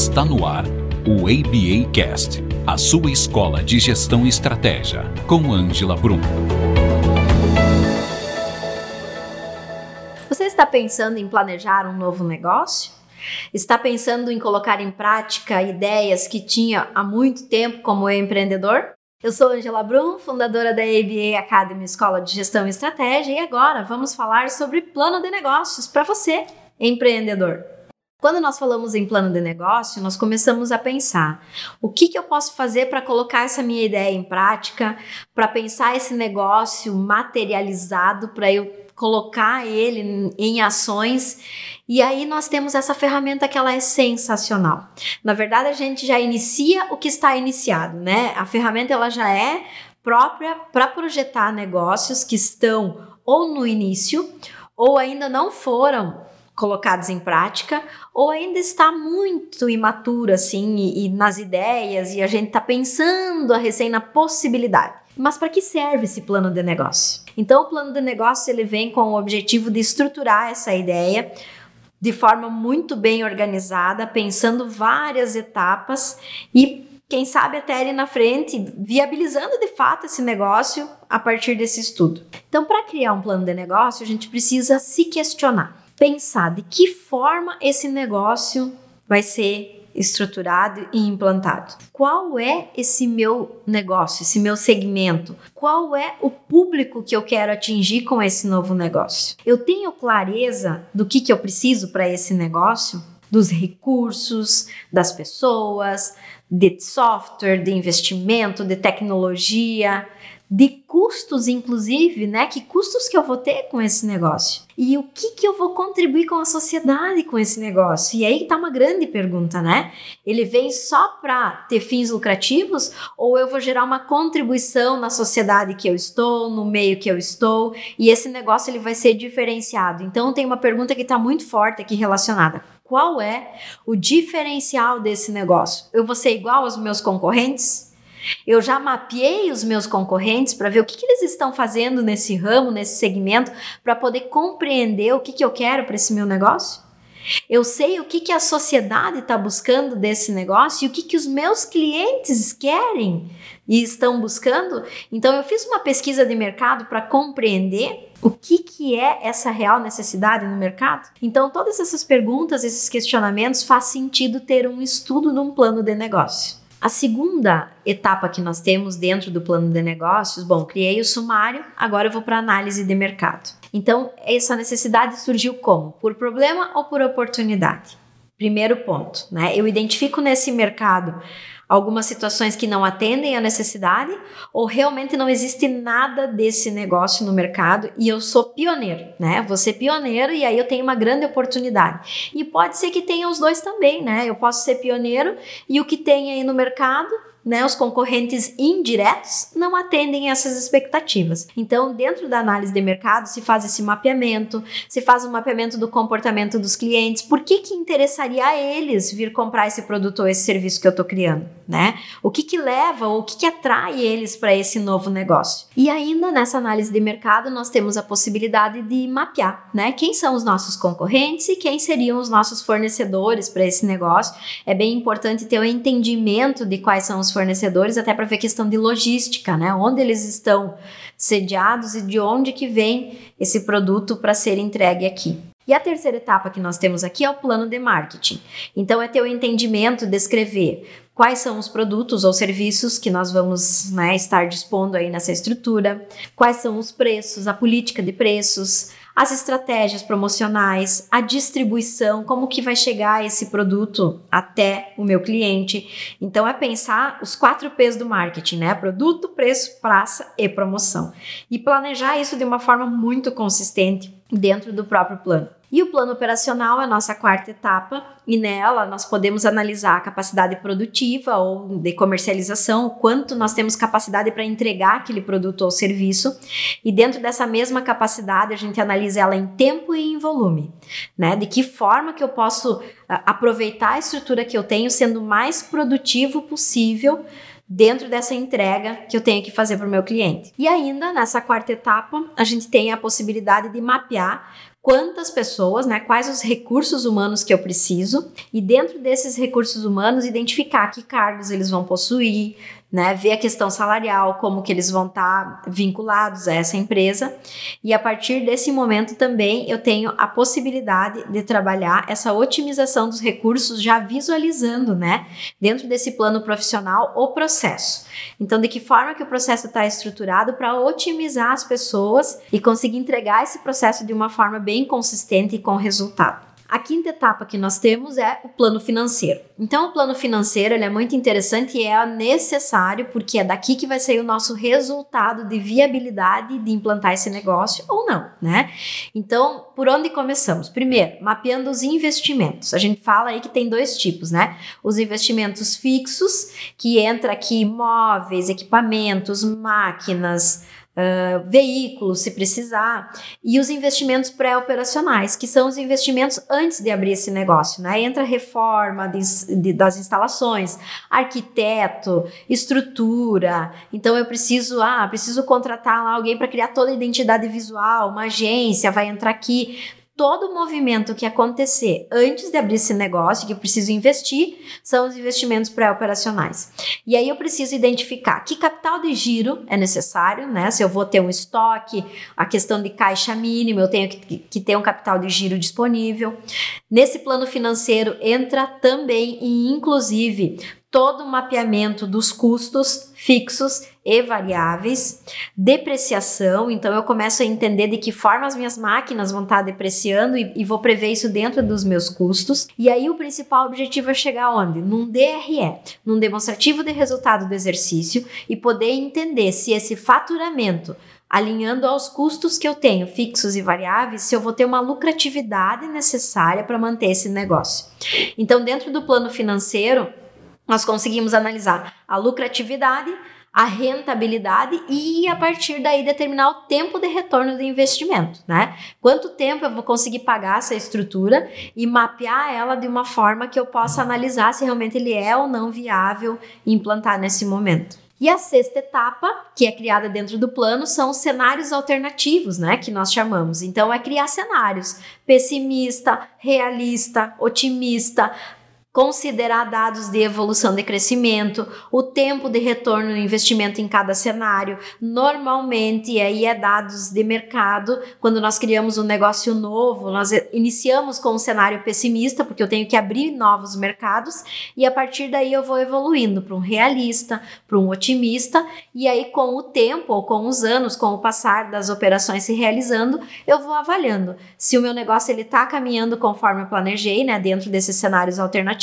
Está no ar o ABA Cast, a sua escola de gestão e estratégia, com Ângela Brum. Você está pensando em planejar um novo negócio? Está pensando em colocar em prática ideias que tinha há muito tempo como empreendedor? Eu sou Angela Brum, fundadora da ABA Academy Escola de Gestão e Estratégia, e agora vamos falar sobre plano de negócios para você, empreendedor. Quando nós falamos em plano de negócio, nós começamos a pensar o que, que eu posso fazer para colocar essa minha ideia em prática, para pensar esse negócio materializado, para eu colocar ele em ações. E aí nós temos essa ferramenta que ela é sensacional. Na verdade, a gente já inicia o que está iniciado, né? A ferramenta ela já é própria para projetar negócios que estão ou no início ou ainda não foram colocados em prática ou ainda está muito imaturo assim e, e nas ideias e a gente está pensando a recém na possibilidade. Mas para que serve esse plano de negócio? Então, o plano de negócio ele vem com o objetivo de estruturar essa ideia de forma muito bem organizada, pensando várias etapas e quem sabe até ali na frente, viabilizando de fato esse negócio a partir desse estudo. Então, para criar um plano de negócio, a gente precisa se questionar, pensar de que forma esse negócio vai ser estruturado e implantado. Qual é esse meu negócio, esse meu segmento? Qual é o público que eu quero atingir com esse novo negócio? Eu tenho clareza do que, que eu preciso para esse negócio? Dos recursos, das pessoas, de software, de investimento, de tecnologia, de custos, inclusive, né? Que custos que eu vou ter com esse negócio? E o que, que eu vou contribuir com a sociedade com esse negócio? E aí tá uma grande pergunta, né? Ele vem só para ter fins lucrativos ou eu vou gerar uma contribuição na sociedade que eu estou, no meio que eu estou, e esse negócio ele vai ser diferenciado. Então tem uma pergunta que está muito forte aqui relacionada. Qual é o diferencial desse negócio? Eu vou ser igual aos meus concorrentes? Eu já mapeei os meus concorrentes para ver o que, que, eles estão fazendo nesse ramo, nesse segmento, para poder compreender o que, que eu quero para esse meu negócio. Eu sei o que, que a sociedade está buscando desse negócio e o que, que os meus clientes querem e estão buscando. Então, eu fiz uma pesquisa de mercado para compreender o que, que é essa real necessidade no mercado? Então, todas essas perguntas, esses questionamentos, faz sentido ter um estudo num plano de negócio. A segunda etapa que nós temos dentro do plano de negócios, bom, criei o sumário, agora eu vou para análise de mercado. Então, essa necessidade surgiu como? Por problema ou por oportunidade? Primeiro ponto, né? Eu identifico nesse mercado algumas situações que não atendem à necessidade ou realmente não existe nada desse negócio no mercado e eu sou pioneiro, né? Vou ser pioneiro e aí eu tenho uma grande oportunidade. E pode ser que tenha os dois também, né? Eu posso ser pioneiro e o que tem aí no mercado né, os concorrentes indiretos não atendem essas expectativas. Então, dentro da análise de mercado, se faz esse mapeamento, se faz um mapeamento do comportamento dos clientes, por que que interessaria a eles vir comprar esse produto ou esse serviço que eu estou criando, né? O que que leva ou o que que atrai eles para esse novo negócio? E ainda nessa análise de mercado, nós temos a possibilidade de mapear, né? Quem são os nossos concorrentes e quem seriam os nossos fornecedores para esse negócio. É bem importante ter o um entendimento de quais são os fornecedores, até para ver questão de logística, né? Onde eles estão sediados e de onde que vem esse produto para ser entregue aqui. E a terceira etapa que nós temos aqui é o plano de marketing. Então, é ter o entendimento, descrever quais são os produtos ou serviços que nós vamos né, estar dispondo aí nessa estrutura, quais são os preços, a política de preços, as estratégias promocionais, a distribuição, como que vai chegar esse produto até o meu cliente. Então é pensar os quatro P's do marketing, né? Produto, preço, praça e promoção. E planejar isso de uma forma muito consistente dentro do próprio plano. E o plano operacional é a nossa quarta etapa, e nela nós podemos analisar a capacidade produtiva ou de comercialização, o quanto nós temos capacidade para entregar aquele produto ou serviço, e dentro dessa mesma capacidade a gente analisa ela em tempo e em volume, né? De que forma que eu posso aproveitar a estrutura que eu tenho sendo o mais produtivo possível dentro dessa entrega que eu tenho que fazer para o meu cliente. E ainda nessa quarta etapa, a gente tem a possibilidade de mapear quantas pessoas, né, quais os recursos humanos que eu preciso e dentro desses recursos humanos identificar que cargos eles vão possuir, né, ver a questão salarial, como que eles vão estar tá vinculados a essa empresa. E a partir desse momento também eu tenho a possibilidade de trabalhar essa otimização dos recursos já visualizando, né, dentro desse plano profissional o processo. Então, de que forma que o processo está estruturado para otimizar as pessoas e conseguir entregar esse processo de uma forma bem consistente e com resultado. A quinta etapa que nós temos é o plano financeiro. Então, o plano financeiro ele é muito interessante e é necessário porque é daqui que vai sair o nosso resultado de viabilidade de implantar esse negócio ou não, né? Então, por onde começamos? Primeiro, mapeando os investimentos. A gente fala aí que tem dois tipos, né? Os investimentos fixos, que entra aqui imóveis, equipamentos, máquinas, uh, veículos, se precisar, e os investimentos pré-operacionais, que são os investimentos antes de abrir esse negócio, né? Entra reforma de, de, das instalações, arquiteto, estrutura. Então eu preciso, ah, preciso contratar lá alguém para criar toda a identidade visual, uma agência vai entrar aqui todo movimento que acontecer antes de abrir esse negócio, que eu preciso investir, são os investimentos pré-operacionais. E aí eu preciso identificar que capital de giro é necessário, né? Se eu vou ter um estoque, a questão de caixa mínima, eu tenho que, que ter um capital de giro disponível. Nesse plano financeiro entra também e inclusive todo o mapeamento dos custos fixos e variáveis, depreciação, então eu começo a entender de que forma as minhas máquinas vão estar depreciando e, e, vou prever isso dentro dos meus custos. E aí o principal objetivo é chegar onde? Num DRE, num demonstrativo de resultado do exercício e poder entender se esse faturamento alinhando aos custos que eu tenho, fixos e variáveis, se eu vou ter uma lucratividade necessária para manter esse negócio. Então, dentro do plano financeiro, nós conseguimos analisar a lucratividade, a rentabilidade e a partir daí determinar o tempo de retorno do investimento, né? Quanto tempo eu vou conseguir pagar essa estrutura e mapear ela de uma forma que eu possa analisar se realmente ele é ou não viável implantar nesse momento. E a sexta etapa, que é criada dentro do plano, são os cenários alternativos, né, que nós chamamos. Então é criar cenários pessimista, realista, otimista, considerar dados de evolução de crescimento, o tempo de retorno no investimento em cada cenário. Normalmente, aí é dados de mercado. Quando nós criamos um negócio novo, nós iniciamos com um cenário pessimista, porque eu tenho que abrir novos mercados, e a partir daí eu vou evoluindo para um realista, para um otimista, e aí com o tempo, ou com os anos, com o passar das operações se realizando, eu vou avaliando se o meu negócio ele está caminhando conforme eu planejei, né, dentro desses cenários alternativos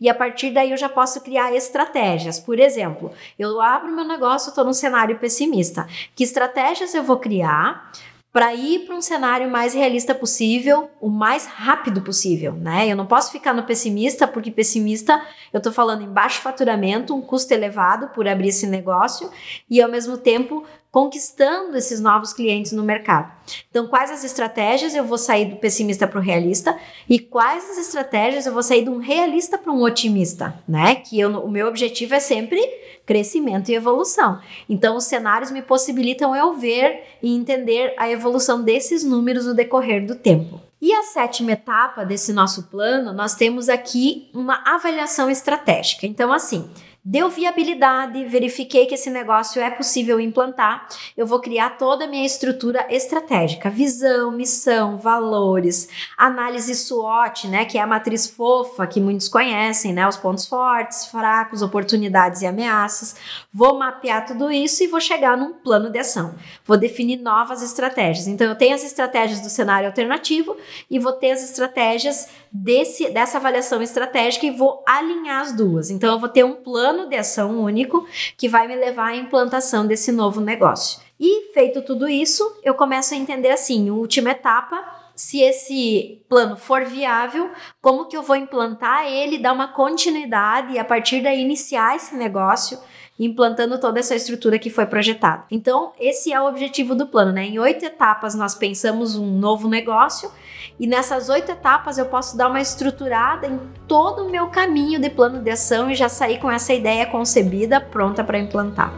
e a partir daí eu já posso criar estratégias. Por exemplo, eu abro meu negócio, estou num cenário pessimista. Que estratégias eu vou criar? para ir para um cenário mais realista possível, o mais rápido possível, né? Eu não posso ficar no pessimista, porque pessimista, eu estou falando em baixo faturamento, um custo elevado por abrir esse negócio e ao mesmo tempo conquistando esses novos clientes no mercado. Então, quais as estratégias eu vou sair do pessimista para o realista e quais as estratégias eu vou sair de um realista para um otimista, né? Que eu, o meu objetivo é sempre crescimento e evolução. Então, os cenários me possibilitam eu ver e entender a evolução desses números no decorrer do tempo. E a sétima etapa desse nosso plano, nós temos aqui uma avaliação estratégica. Então, assim, Deu viabilidade, verifiquei que esse negócio é possível implantar. Eu vou criar toda a minha estrutura estratégica, visão, missão, valores, análise SWOT, né, que é a matriz fofa que muitos conhecem, né, os pontos fortes, fracos, oportunidades e ameaças. Vou mapear tudo isso e vou chegar num plano de ação. Vou definir novas estratégias. Então eu tenho as estratégias do cenário alternativo e vou ter as estratégias desse dessa avaliação estratégica e vou alinhar as duas. Então eu vou ter um plano plano de ação único que vai me levar à implantação desse novo negócio. E feito tudo isso, eu começo a entender assim, última etapa, se esse plano for viável, como que eu vou implantar ele, dar uma continuidade e a partir daí iniciar esse negócio implantando toda essa estrutura que foi projetada. Então, esse é o objetivo do plano, né? Em oito etapas nós pensamos um novo negócio e nessas oito etapas eu posso dar uma estruturada em todo o meu caminho de plano de ação e já sair com essa ideia concebida pronta para implantar.